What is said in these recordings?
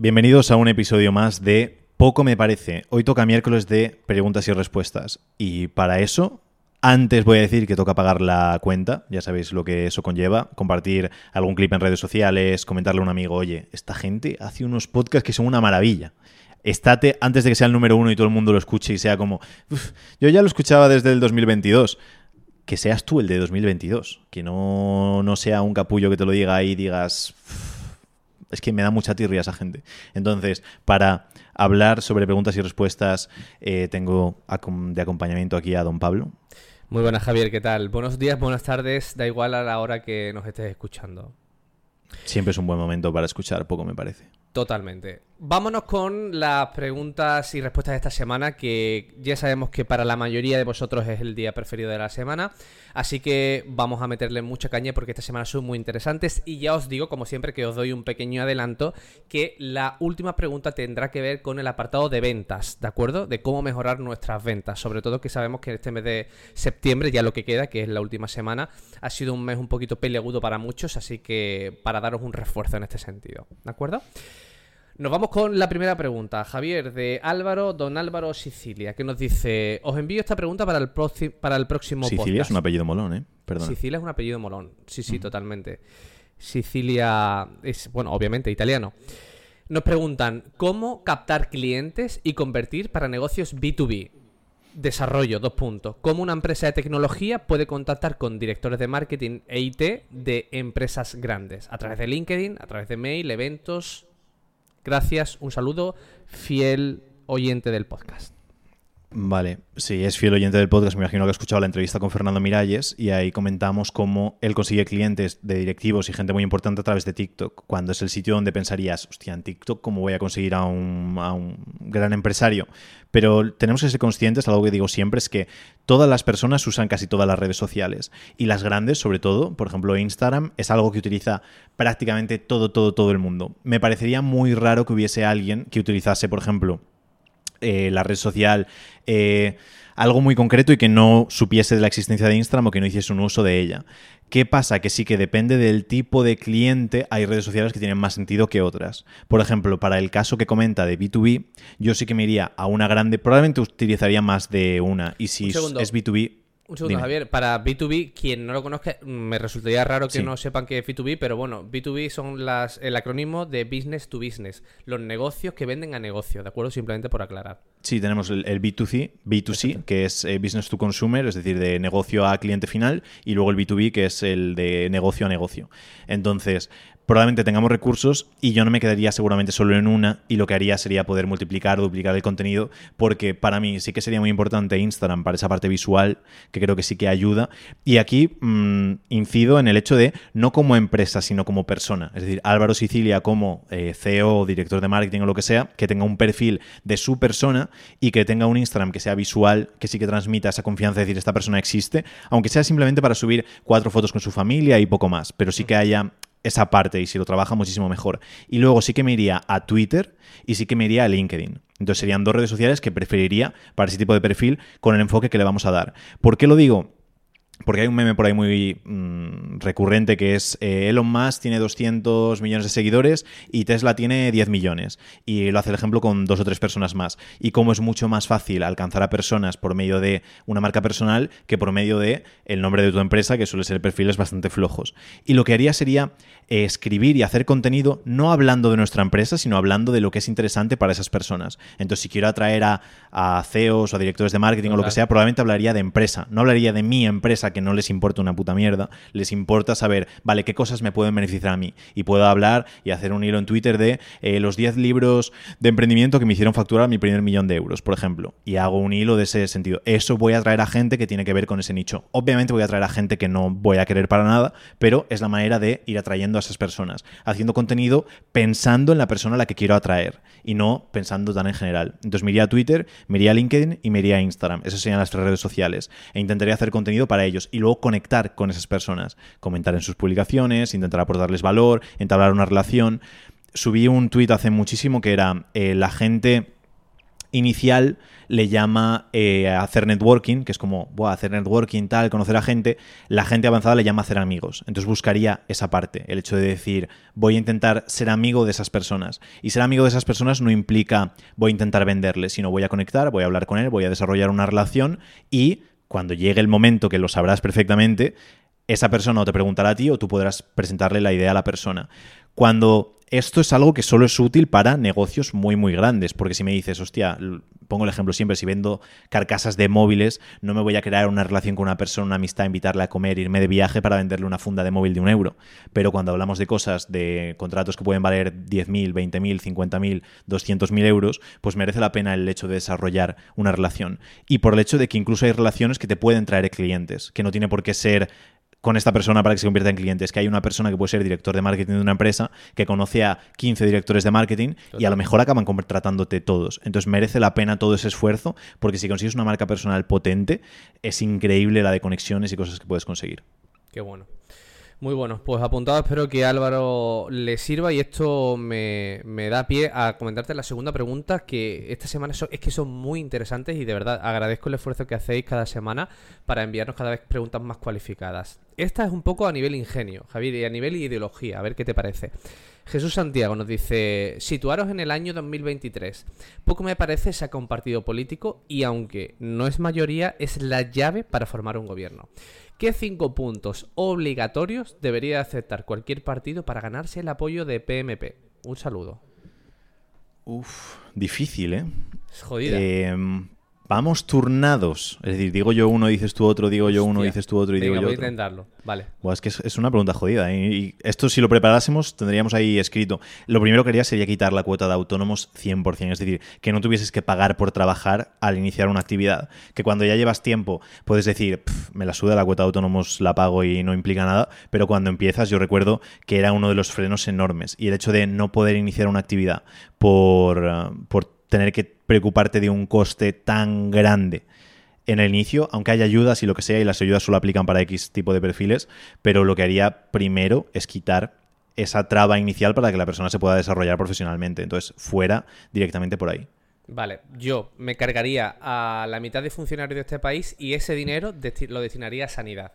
Bienvenidos a un episodio más de Poco me parece. Hoy toca miércoles de preguntas y respuestas. Y para eso, antes voy a decir que toca pagar la cuenta. Ya sabéis lo que eso conlleva. Compartir algún clip en redes sociales, comentarle a un amigo, oye, esta gente hace unos podcasts que son una maravilla. Estate antes de que sea el número uno y todo el mundo lo escuche y sea como, "Uf, yo ya lo escuchaba desde el 2022 que seas tú el de 2022, que no, no sea un capullo que te lo diga y digas, es que me da mucha tirria esa gente. Entonces, para hablar sobre preguntas y respuestas, eh, tengo de acompañamiento aquí a don Pablo. Muy buenas, Javier, ¿qué tal? Buenos días, buenas tardes, da igual a la hora que nos estés escuchando. Siempre es un buen momento para escuchar, poco me parece. Totalmente. Vámonos con las preguntas y respuestas de esta semana, que ya sabemos que para la mayoría de vosotros es el día preferido de la semana. Así que vamos a meterle mucha caña porque esta semana son muy interesantes. Y ya os digo, como siempre, que os doy un pequeño adelanto, que la última pregunta tendrá que ver con el apartado de ventas, ¿de acuerdo? De cómo mejorar nuestras ventas. Sobre todo que sabemos que este mes de septiembre, ya lo que queda, que es la última semana, ha sido un mes un poquito peleagudo para muchos. Así que para daros un refuerzo en este sentido, ¿de acuerdo? Nos vamos con la primera pregunta, Javier, de Álvaro, don Álvaro Sicilia, que nos dice, os envío esta pregunta para el, para el próximo Sicilia es un apellido molón, ¿eh? Perdón. Sicilia es un apellido molón, sí, sí, totalmente. Sicilia es, bueno, obviamente, italiano. Nos preguntan, ¿cómo captar clientes y convertir para negocios B2B? Desarrollo, dos puntos. ¿Cómo una empresa de tecnología puede contactar con directores de marketing e IT de empresas grandes? A través de LinkedIn, a través de mail, eventos. Gracias, un saludo, fiel oyente del podcast. Vale, sí, es fiel oyente del podcast, me imagino que ha escuchado la entrevista con Fernando Miralles y ahí comentamos cómo él consigue clientes de directivos y gente muy importante a través de TikTok, cuando es el sitio donde pensarías, hostia, en TikTok, ¿cómo voy a conseguir a un, a un gran empresario? Pero tenemos que ser conscientes, algo que digo siempre, es que todas las personas usan casi todas las redes sociales y las grandes, sobre todo, por ejemplo, Instagram, es algo que utiliza prácticamente todo, todo, todo el mundo. Me parecería muy raro que hubiese alguien que utilizase, por ejemplo, eh, la red social, eh, algo muy concreto y que no supiese de la existencia de Instagram o que no hiciese un uso de ella. ¿Qué pasa? Que sí que depende del tipo de cliente, hay redes sociales que tienen más sentido que otras. Por ejemplo, para el caso que comenta de B2B, yo sí que me iría a una grande, probablemente utilizaría más de una. Y si Un es segundo. B2B... Un segundo, dime. Javier. Para B2B, quien no lo conozca, me resultaría raro que Sí. no sepan qué es B2B, pero bueno, B2B son las, el acrónimo de Business to Business. Los negocios que venden a negocio, ¿de acuerdo? Simplemente por aclarar. Sí, tenemos el, el B2C, B2C, que es eh, Business to Consumer, es decir, de negocio a cliente final, y luego el B2B, que es el de negocio a negocio. Entonces, probablemente tengamos recursos y yo no me quedaría seguramente solo en una y lo que haría sería poder multiplicar duplicar el contenido porque para mí sí que sería muy importante Instagram para esa parte visual que creo que sí que ayuda. Y aquí mm, incido en el hecho de no como empresa sino como persona. Es decir Álvaro Sicilia como eh, CEO o director de marketing o lo que sea que tenga un perfil de su persona y que tenga un Instagram que sea visual que sí que transmita esa confianza de decir esta persona existe aunque sea simplemente para subir cuatro fotos con su familia y poco más pero sí que haya esa parte y si lo trabaja muchísimo mejor. Y luego sí que me iría a Twitter y sí que me iría a LinkedIn. Entonces serían dos redes sociales que preferiría para ese tipo de perfil con el enfoque que le vamos a dar. ¿Por qué lo digo? Porque hay un meme por ahí muy mm, recurrente que es eh, Elon Musk tiene 200 millones de seguidores y Tesla tiene 10 millones. Y lo hace el ejemplo con dos o tres personas más. Y cómo es mucho más fácil alcanzar a personas por medio de una marca personal que por medio de el nombre de tu empresa, que suele ser perfiles bastante flojos. Y lo que haría sería eh, escribir y hacer contenido no hablando de nuestra empresa, sino hablando de lo que es interesante para esas personas. Entonces, si quiero atraer a, a CEOs o a directores de marketing o lo que sea, probablemente hablaría de empresa. No hablaría de mi empresa, que no les importa una puta mierda. Les importa saber, vale, qué cosas me pueden beneficiar a mí. Y puedo hablar y hacer un hilo en Twitter de eh, los 10 libros de emprendimiento que me hicieron facturar mi primer millón de euros, por ejemplo. Y hago un hilo de ese sentido. Eso voy a atraer a gente que tiene que ver con ese nicho. Obviamente voy a atraer a gente que no voy a querer para nada, pero es la manera de ir atrayendo a esas personas. Haciendo contenido pensando en la persona a la que quiero atraer y no pensando tan en general. Entonces me a Twitter, me a LinkedIn y me iría a Instagram. Esas serían las tres redes sociales. E intentaría hacer contenido para ellos y luego conectar con esas personas. Comentar en sus publicaciones, intentar aportarles valor, entablar una relación. Subí un tuit hace muchísimo que era eh, la gente inicial le llama eh, hacer networking, que es como, Buah, hacer networking, tal, conocer a gente. La gente avanzada le llama hacer amigos. Entonces buscaría esa parte, el hecho de decir, voy a intentar ser amigo de esas personas. Y ser amigo de esas personas no implica voy a intentar venderle, sino voy a conectar, voy a hablar con él, voy a desarrollar una relación y cuando llegue el momento que lo sabrás perfectamente, esa persona o te preguntará a ti o tú podrás presentarle la idea a la persona. Cuando esto es algo que solo es útil para negocios muy, muy grandes, porque si me dices, hostia, pongo el ejemplo siempre, si vendo carcasas de móviles, no me voy a crear una relación con una persona, una amistad, invitarle a comer, irme de viaje para venderle una funda de móvil de un euro. Pero cuando hablamos de cosas, de contratos que pueden valer 10.000, 20.000, 50.000, 200.000 euros, pues merece la pena el hecho de desarrollar una relación. Y por el hecho de que incluso hay relaciones que te pueden traer clientes, que no tiene por qué ser con esta persona para que se convierta en clientes. Que hay una persona que puede ser director de marketing de una empresa que conoce a 15 directores de marketing y a lo mejor acaban contratándote todos. Entonces merece la pena todo ese esfuerzo porque si consigues una marca personal potente, es increíble la de conexiones y cosas que puedes conseguir. Qué bueno. Muy bueno, pues apuntado, espero que Álvaro le sirva y esto me, da pie a comentarte la segunda pregunta que esta semana es que son muy interesantes y de verdad agradezco el esfuerzo que hacéis cada semana para enviarnos cada vez preguntas más cualificadas. Esta es un poco a nivel ingenio, Javier, y a nivel ideología, a ver qué te parece. Jesús Santiago nos dice, situaros en el año 2023. Poco me parece saca un partido político y aunque no es mayoría, es la llave para formar un gobierno. ¿Qué cinco puntos obligatorios debería aceptar cualquier partido para ganarse el apoyo de PMP? Un saludo. Uf, difícil, ¿eh? Es jodida. Em, Vamos turnados. Es decir, digo yo uno, dices tú otro, digo yo uno, dices tú otro y digo yo voy otro. a intentarlo. Vale. es que es, una pregunta jodida. ¿eh? Y esto, si lo preparásemos, tendríamos ahí escrito. Lo primero que haría sería quitar la cuota de autónomos 100%. Es decir, que no tuvieses que pagar por trabajar al iniciar una actividad. Que cuando ya llevas tiempo puedes decir, me la suda la cuota de autónomos, la pago y no implica nada. Pero cuando empiezas, yo recuerdo que era uno de los frenos enormes. Y el hecho de no poder iniciar una actividad por, uh, por tener que preocuparte de un coste tan grande en el inicio, aunque haya ayudas y lo que sea, y las ayudas solo aplican para X tipo de perfiles, pero lo que haría primero es quitar esa traba inicial para que la persona se pueda desarrollar profesionalmente. Entonces, fuera directamente por ahí. Vale, yo me cargaría a la mitad de funcionarios de este país y ese dinero lo destinaría a sanidad.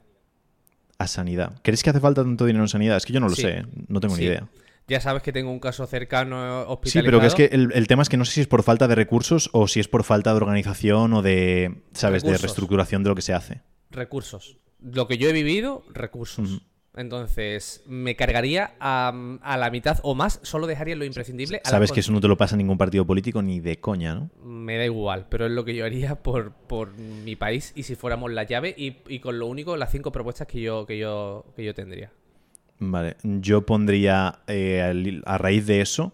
A sanidad. ¿Crees que hace falta tanto dinero en sanidad? Es que yo no lo sé, no tengo ni idea. Ya sabes que tengo un caso cercano hospitalizado. Sí, pero que es que el, tema es que no sé si es por falta de recursos o si es por falta de organización o de, ¿sabes?, de reestructuración de lo que se hace. Recursos. Lo que yo he vivido, recursos. Entonces, me cargaría a, la mitad o más, solo dejaría lo imprescindible. Sabes que eso no te lo pasa ningún partido político ni de coña, ¿no? Me da igual, pero es lo que yo haría por, por mi país y si fuéramos la llave y, y, con lo único, las cinco propuestas que yo, que yo, que yo tendría. Vale, yo pondría eh, a raíz de eso,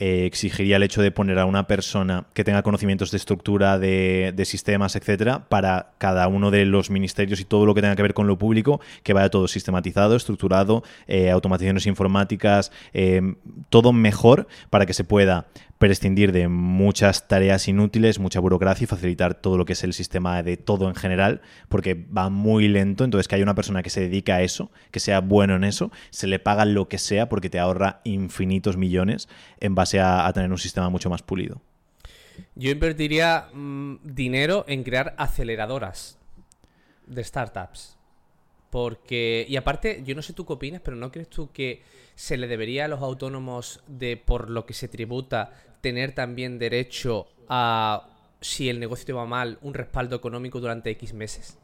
eh, exigiría el hecho de poner a una persona que tenga conocimientos de estructura de, sistemas, etcétera, para cada uno de los ministerios y todo lo que tenga que ver con lo público, que vaya todo sistematizado, estructurado, eh, automatizaciones informáticas, todo mejor para que se pueda prescindir de muchas tareas inútiles, mucha burocracia y facilitar todo lo que es el sistema de todo en general, porque va muy lento, entonces que haya una persona que se dedica a eso, que sea bueno en eso, se le paga lo que sea porque te ahorra infinitos millones en base a, tener un sistema mucho más pulido. Yo invertiría mm, dinero en crear aceleradoras de startups. Porque, y aparte, yo no sé tú qué opinas, pero ¿no crees tú que se le debería a los autónomos de por lo que se tributa tener también derecho a, si el negocio te va mal, un respaldo económico durante X meses?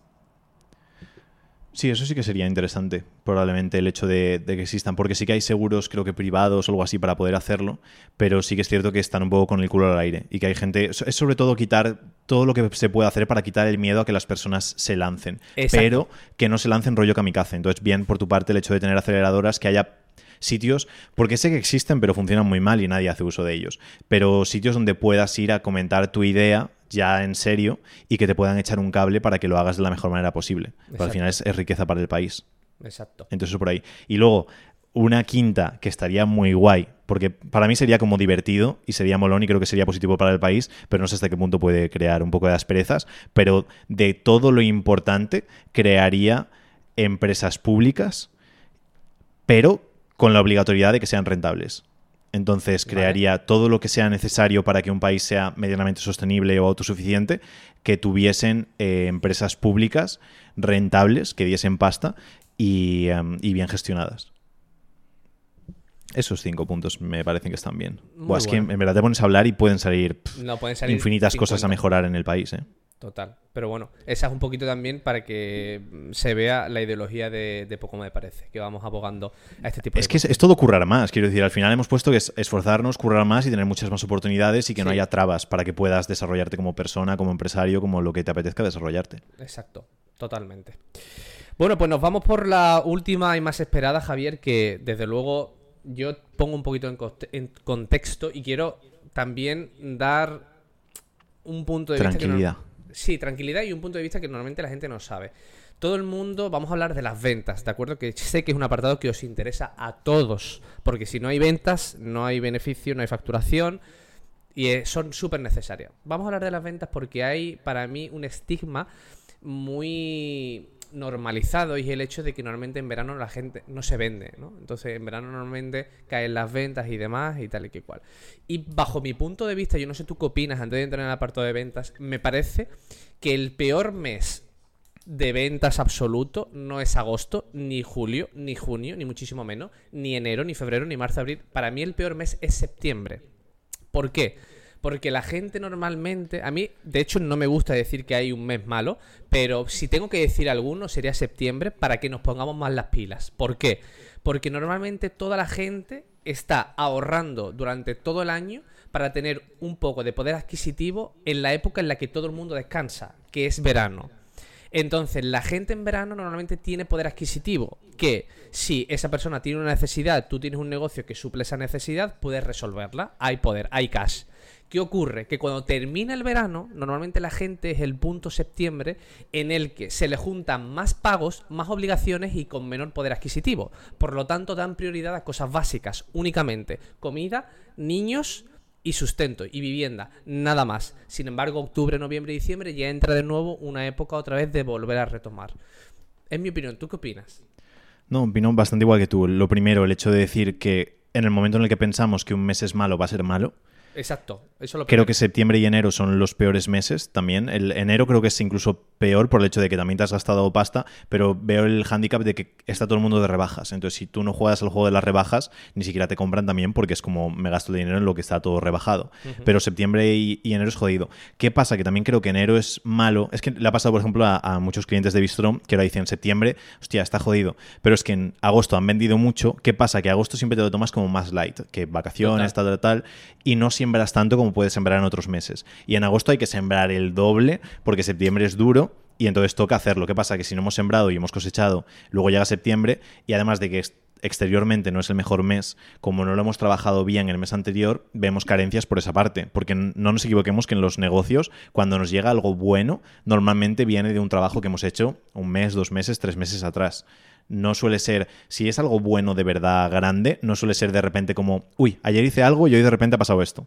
Sí, eso sí que sería interesante, probablemente el hecho de, que existan, porque sí que hay seguros, creo que privados o algo así para poder hacerlo, pero sí que es cierto que están un poco con el culo al aire y que hay gente, es sobre todo quitar todo lo que se puede hacer para quitar el miedo a que las personas se lancen, pero que no se lancen rollo kamikaze. Entonces, bien por tu parte el hecho de tener aceleradoras, que haya sitios, porque sé que existen, pero funcionan muy mal y nadie hace uso de ellos. Pero sitios donde puedas ir a comentar tu idea ya en serio y que te puedan echar un cable para que lo hagas de la mejor manera posible. al final es, riqueza para el país. Exacto. Entonces, por ahí. Y luego, una quinta que estaría muy guay, porque para mí sería como divertido y sería molón y creo que sería positivo para el país, pero no sé hasta qué punto puede crear un poco de asperezas, pero de todo lo importante crearía empresas públicas, pero con la obligatoriedad de que sean rentables. Entonces crearía todo lo que sea necesario para que un país sea medianamente sostenible o autosuficiente, que tuviesen eh, empresas públicas rentables, que diesen pasta y, em, y bien gestionadas. Esos cinco puntos me parecen que están bien. Buah, es que en verdad te pones a hablar y pueden salir pff, No pueden salir infinitas cosas a 50. mejorar en el país. ¿eh? Total. Pero bueno, esa es un poquito también para que mm, se vea la ideología de, de Poco Me Parece, que vamos abogando a este tipo Es de que es, es todo currar más, quiero decir, al final hemos puesto que es esforzarnos, currar más y tener muchas más oportunidades y que no haya trabas para que puedas desarrollarte como persona, como empresario, como lo que te apetezca desarrollarte. Exacto, totalmente. Bueno, pues nos vamos por la última y más esperada, Javier, que desde luego yo pongo un poquito en, conte- en contexto y quiero también dar un punto de vista Tranquilidad. Sí, tranquilidad y un punto de vista que normalmente la gente no sabe. Todo el mundo, vamos a hablar de las ventas, ¿de acuerdo? Que sé que es un apartado que os interesa a todos, porque si no hay ventas, no hay beneficio, no hay facturación y eh, son súper necesarias. Vamos a hablar de las ventas porque hay para mí un estigma muy normalizado y el hecho de que normalmente en verano la gente no se vende, ¿no? Entonces en verano normalmente caen las ventas y demás y tal y que cual. Y bajo mi punto de vista, yo no sé tú qué opinas antes de entrar en el apartado de ventas, me parece que el peor mes de ventas absoluto no es agosto, ni julio, ni junio, ni muchísimo menos, ni enero, ni febrero, ni marzo, abril. Para mí el peor mes es septiembre. ¿Por qué? Porque la gente normalmente, a mí de hecho no me gusta decir que hay un mes malo, pero si tengo que decir alguno sería septiembre para que nos pongamos más las pilas. ¿Por qué? Porque normalmente toda la gente está ahorrando durante todo el año para tener un poco de poder adquisitivo en la época en la que todo el mundo descansa, que es verano. Entonces, la gente en verano normalmente tiene poder adquisitivo, que si esa persona tiene una necesidad, tú tienes un negocio que suple esa necesidad, puedes resolverla, hay poder, hay cash. ¿Qué ocurre? Que cuando termina el verano, normalmente la gente es el punto septiembre en el que se le juntan más pagos, más obligaciones y con menor poder adquisitivo. Por lo tanto, dan prioridad a cosas básicas, únicamente comida, niños y sustento y vivienda, nada más. Sin embargo, octubre, noviembre y diciembre ya entra de nuevo una época otra vez de volver a retomar. En mi opinión, ¿tú qué opinas? No, opino bastante igual que tú. Lo primero, el hecho de decir que en el momento en el que pensamos que un mes es malo, va a ser malo. Exacto, eso lo Creo que septiembre y enero son los peores meses también. El enero creo que es incluso peor por el hecho de que también te has gastado pasta, pero veo el hándicap de que está todo el mundo de rebajas. Entonces, si tú no juegas al juego de las rebajas, ni siquiera te compran también porque es como me gasto el dinero en lo que está todo rebajado. Pero septiembre y, y enero es jodido. ¿Qué pasa? Que también creo que enero es malo. Es que le ha pasado, por ejemplo, a, a muchos clientes de Bistro que ahora dicen septiembre, hostia, está jodido. Pero es que en agosto han vendido mucho. ¿Qué pasa? Que agosto siempre te lo tomas como más light, que vacaciones, tal, tal, tal, y no siembras tanto como puedes sembrar en otros meses. Y en agosto hay que sembrar el doble porque septiembre es duro y entonces toca hacerlo. ¿Qué pasa? Que si no hemos sembrado y hemos cosechado, luego llega septiembre y además de que ex- exteriormente no es el mejor mes, como no lo hemos trabajado bien el mes anterior, vemos carencias por esa parte. Porque no nos equivoquemos que en los negocios, cuando nos llega algo bueno, normalmente viene de un trabajo que hemos hecho un mes, dos meses, tres meses atrás. No suele ser, si es algo bueno de verdad grande, no suele ser de repente como, uy, ayer hice algo y hoy de repente ha pasado esto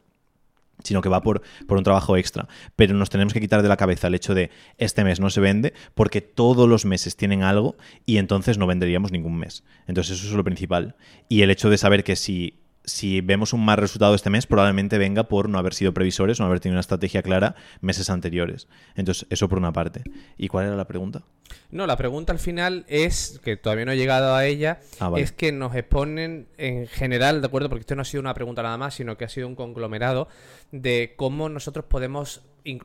sino que va por, por un trabajo extra. Pero nos tenemos que quitar de la cabeza el hecho de este mes no se vende porque todos los meses tienen algo y entonces no venderíamos ningún mes. Entonces eso es lo principal. Y el hecho de saber que si, si vemos un mal resultado este mes, probablemente venga por no haber sido previsores, no haber tenido una estrategia clara meses anteriores. Entonces eso por una parte. ¿Y cuál era la pregunta? No, la pregunta al final es, que todavía no he llegado a ella, Ah, vale. es que nos exponen en general, ¿de acuerdo? Porque esto no ha sido una pregunta nada más, sino que ha sido un conglomerado de cómo nosotros podemos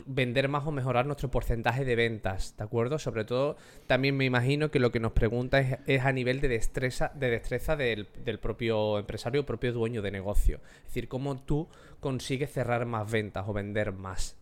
vender más o mejorar nuestro porcentaje de ventas, ¿de acuerdo? Sobre todo, también me imagino que lo que nos pregunta es, es a nivel de destreza, de destreza del, del propio empresario, propio dueño de negocio. Es decir, cómo tú consigues cerrar más ventas o vender más.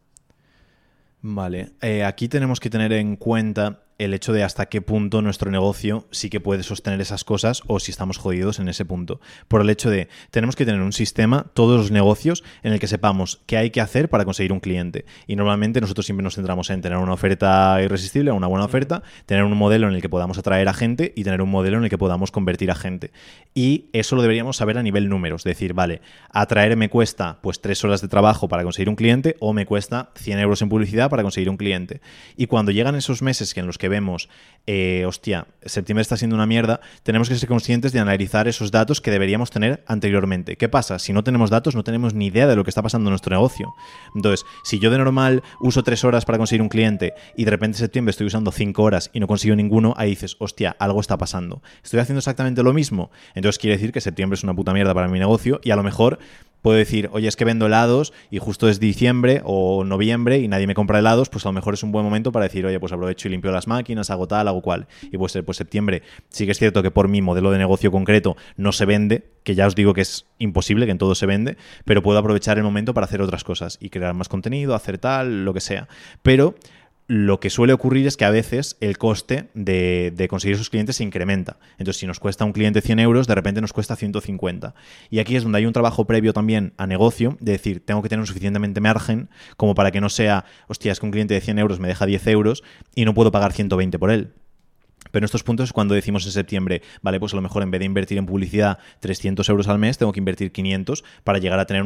Vale, Eh, aquí tenemos que tener en cuenta el hecho de hasta qué punto nuestro negocio sí que puede sostener esas cosas o si estamos jodidos en ese punto. Por el hecho de, tenemos que tener un sistema, todos los negocios, en el que sepamos qué hay que hacer para conseguir un cliente. Y normalmente nosotros siempre nos centramos en tener una oferta irresistible, una buena oferta, tener un modelo en el que podamos atraer a gente y tener un modelo en el que podamos convertir a gente. Y eso lo deberíamos saber a nivel números, decir, vale, atraer me cuesta pues tres horas de trabajo para conseguir un cliente o me cuesta 100 euros en publicidad para conseguir un cliente. Y cuando llegan esos meses en los que vemos, eh, hostia, septiembre está siendo una mierda, tenemos que ser conscientes de analizar esos datos que deberíamos tener anteriormente. ¿Qué pasa? Si no tenemos datos, no tenemos ni idea de lo que está pasando en nuestro negocio. Entonces, si yo de normal uso tres horas para conseguir un cliente y de repente en septiembre estoy usando cinco horas y no consigo ninguno, ahí dices, hostia, algo está pasando. Estoy haciendo exactamente lo mismo. Entonces quiere decir que septiembre es una puta mierda para mi negocio y a lo mejor puedo decir, oye, es que vendo helados y justo es diciembre o noviembre y nadie me compra helados, pues a lo mejor es un buen momento para decir, oye, pues aprovecho y limpio las máquinas, hago tal, hago cual. Y pues, pues septiembre sí que es cierto que por mi modelo de negocio concreto no se vende, que ya os digo que es imposible, que en todo se vende, pero puedo aprovechar el momento para hacer otras cosas y crear más contenido, hacer tal, lo que sea. Pero lo que suele ocurrir es que a veces el coste de, conseguir esos clientes se incrementa. Entonces, si nos cuesta un cliente 100 euros, de repente nos cuesta 150. Y aquí es donde hay un trabajo previo también a negocio, de decir, tengo que tener suficientemente margen como para que no sea, hostia, es que un cliente de 100 euros me deja 10 euros y no puedo pagar 120 por él. Pero en estos puntos es cuando decimos en septiembre, vale, pues a lo mejor en vez de invertir en publicidad 300 euros al mes, tengo que invertir 500 para llegar a tener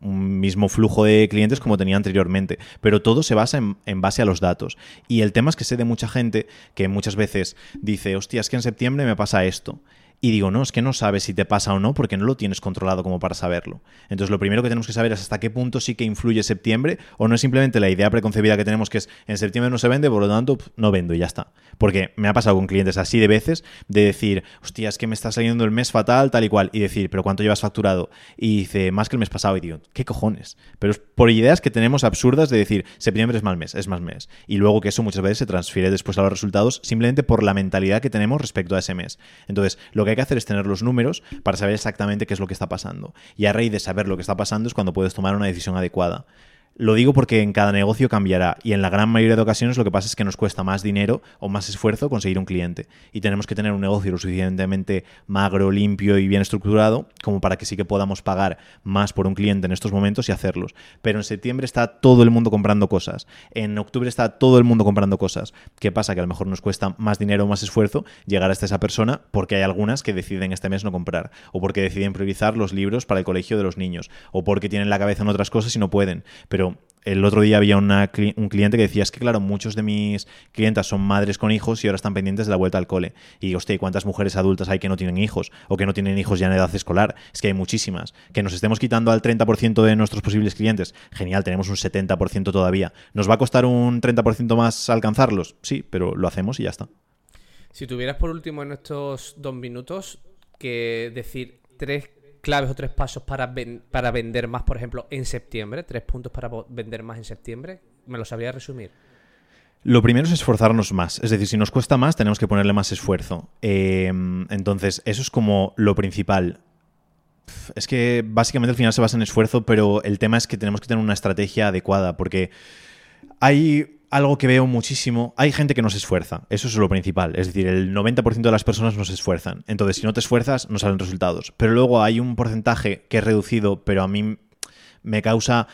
un mismo flujo de clientes como tenía anteriormente, pero todo se basa en, base a los datos. Y el tema es que sé de mucha gente que muchas veces dice, hostia, es que en septiembre me pasa esto. Y digo, no, es que no sabes si te pasa o no porque no lo tienes controlado como para saberlo. Entonces, lo primero que tenemos que saber es hasta qué punto sí que influye septiembre o no es simplemente la idea preconcebida que tenemos que es en septiembre no se vende, por lo tanto no vendo y ya está. Porque me ha pasado con clientes así de veces de decir, hostia, es que me está saliendo el mes fatal, tal y cual, y decir, pero ¿cuánto llevas facturado? Y dice, más que el mes pasado, y digo, ¿qué cojones? Pero es por ideas que tenemos absurdas de decir, septiembre es mal mes, es más mes. Y luego que eso muchas veces se transfiere después a los resultados simplemente por la mentalidad que tenemos respecto a ese mes. Entonces, lo que hay que hacer es tener los números para saber exactamente qué es lo que está pasando. Y a raíz de saber lo que está pasando es cuando puedes tomar una decisión adecuada. Lo digo porque en cada negocio cambiará y en la gran mayoría de ocasiones lo que pasa es que nos cuesta más dinero o más esfuerzo conseguir un cliente y tenemos que tener un negocio lo suficientemente magro, limpio y bien estructurado como para que sí que podamos pagar más por un cliente en estos momentos y hacerlos. Pero en septiembre está todo el mundo comprando cosas, en octubre está todo el mundo comprando cosas. ¿Qué pasa? Que a lo mejor nos cuesta más dinero o más esfuerzo llegar hasta esa persona porque hay algunas que deciden este mes no comprar o porque deciden priorizar los libros para el colegio de los niños o porque tienen la cabeza en otras cosas y no pueden. Pero el otro día había un cliente que decía, es que claro, muchos de mis clientas son madres con hijos y ahora están pendientes de la vuelta al cole. Y hostia, ¿cuántas mujeres adultas hay que no tienen hijos? O que no tienen hijos ya en edad escolar. Es que hay muchísimas. Que nos estemos quitando al 30% de nuestros posibles clientes. Genial, tenemos un 70% todavía. ¿Nos va a costar un 30% más alcanzarlos? Sí, pero lo hacemos y ya está. Si tuvieras por último en estos dos minutos que decir tres claves o tres pasos para, para vender más, por ejemplo, en septiembre? ¿Tres puntos para vender más en septiembre? ¿Me lo sabría resumir? Lo primero es esforzarnos más. Es decir, si nos cuesta más, tenemos que ponerle más esfuerzo. Em, entonces, eso es como lo principal. Es que básicamente al final se basa en esfuerzo, pero el tema es que tenemos que tener una estrategia adecuada, porque hay algo que veo muchísimo. Hay gente que no se esfuerza, eso es lo principal. Es decir, el 90% de las personas no se esfuerzan. Entonces, si no te esfuerzas, no salen resultados. Pero luego hay un porcentaje que es reducido, pero a mí me causa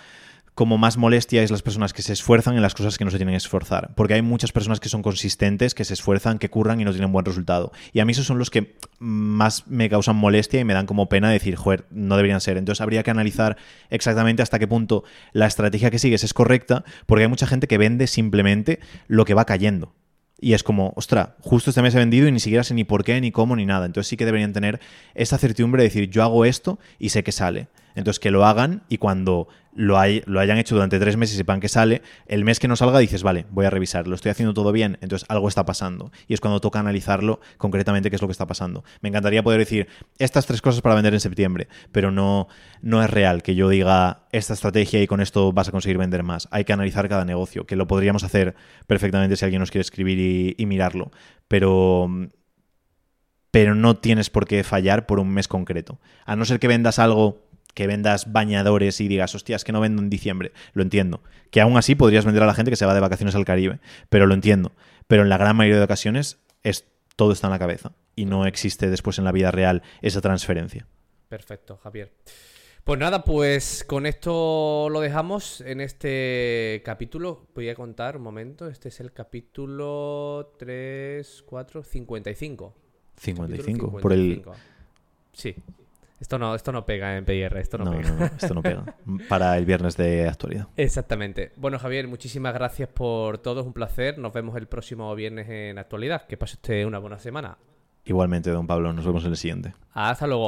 como más molestia es las personas que se esfuerzan en las cosas que no se tienen que esforzar. Porque hay muchas personas que son consistentes, que se esfuerzan, que curran y no tienen buen resultado. Y a mí esos son los que más me causan molestia y me dan como pena decir, joder, no deberían ser. Entonces habría que analizar exactamente hasta qué punto la estrategia que sigues es correcta, porque hay mucha gente que vende simplemente lo que va cayendo. Y es como, ostra, justo este mes he vendido y ni siquiera sé ni por qué, ni cómo, ni nada. Entonces sí que deberían tener esa certidumbre de decir, yo hago esto y sé que sale. Entonces que lo hagan y cuando lo, lo hayan hecho durante tres meses y sepan que sale, el mes que no salga dices, vale, voy a revisar, lo estoy haciendo todo bien, entonces algo está pasando. Y es cuando toca analizarlo concretamente qué es lo que está pasando. Me encantaría poder decir estas tres cosas para vender en septiembre, pero no, no es real que yo diga esta estrategia y con esto vas a conseguir vender más. Hay que analizar cada negocio, que lo podríamos hacer perfectamente si alguien nos quiere escribir y, y mirarlo. Pero pero no tienes por qué fallar por un mes concreto. A no ser que vendas algo que vendas bañadores y digas, hostias, que no vendo en diciembre. Lo entiendo. Que aún así podrías vender a la gente que se va de vacaciones al Caribe. Pero lo entiendo. Pero en la gran mayoría de ocasiones es, todo está en la cabeza. Y no existe después en la vida real esa transferencia. Perfecto, Javier. Pues nada, pues con esto lo dejamos en este capítulo. Voy a contar un momento. Este es el capítulo 3, 4, 55. 55. Por el. Sí. Esto no, esto no pega en PR, esto no, No, pega. no, no, esto no pega. Para el viernes de actualidad. Exactamente. Bueno, Javier, muchísimas gracias por todo, es un placer. Nos vemos el próximo viernes en actualidad. Que pase usted una buena semana. Igualmente, don Pablo, nos vemos en el siguiente. Hasta luego.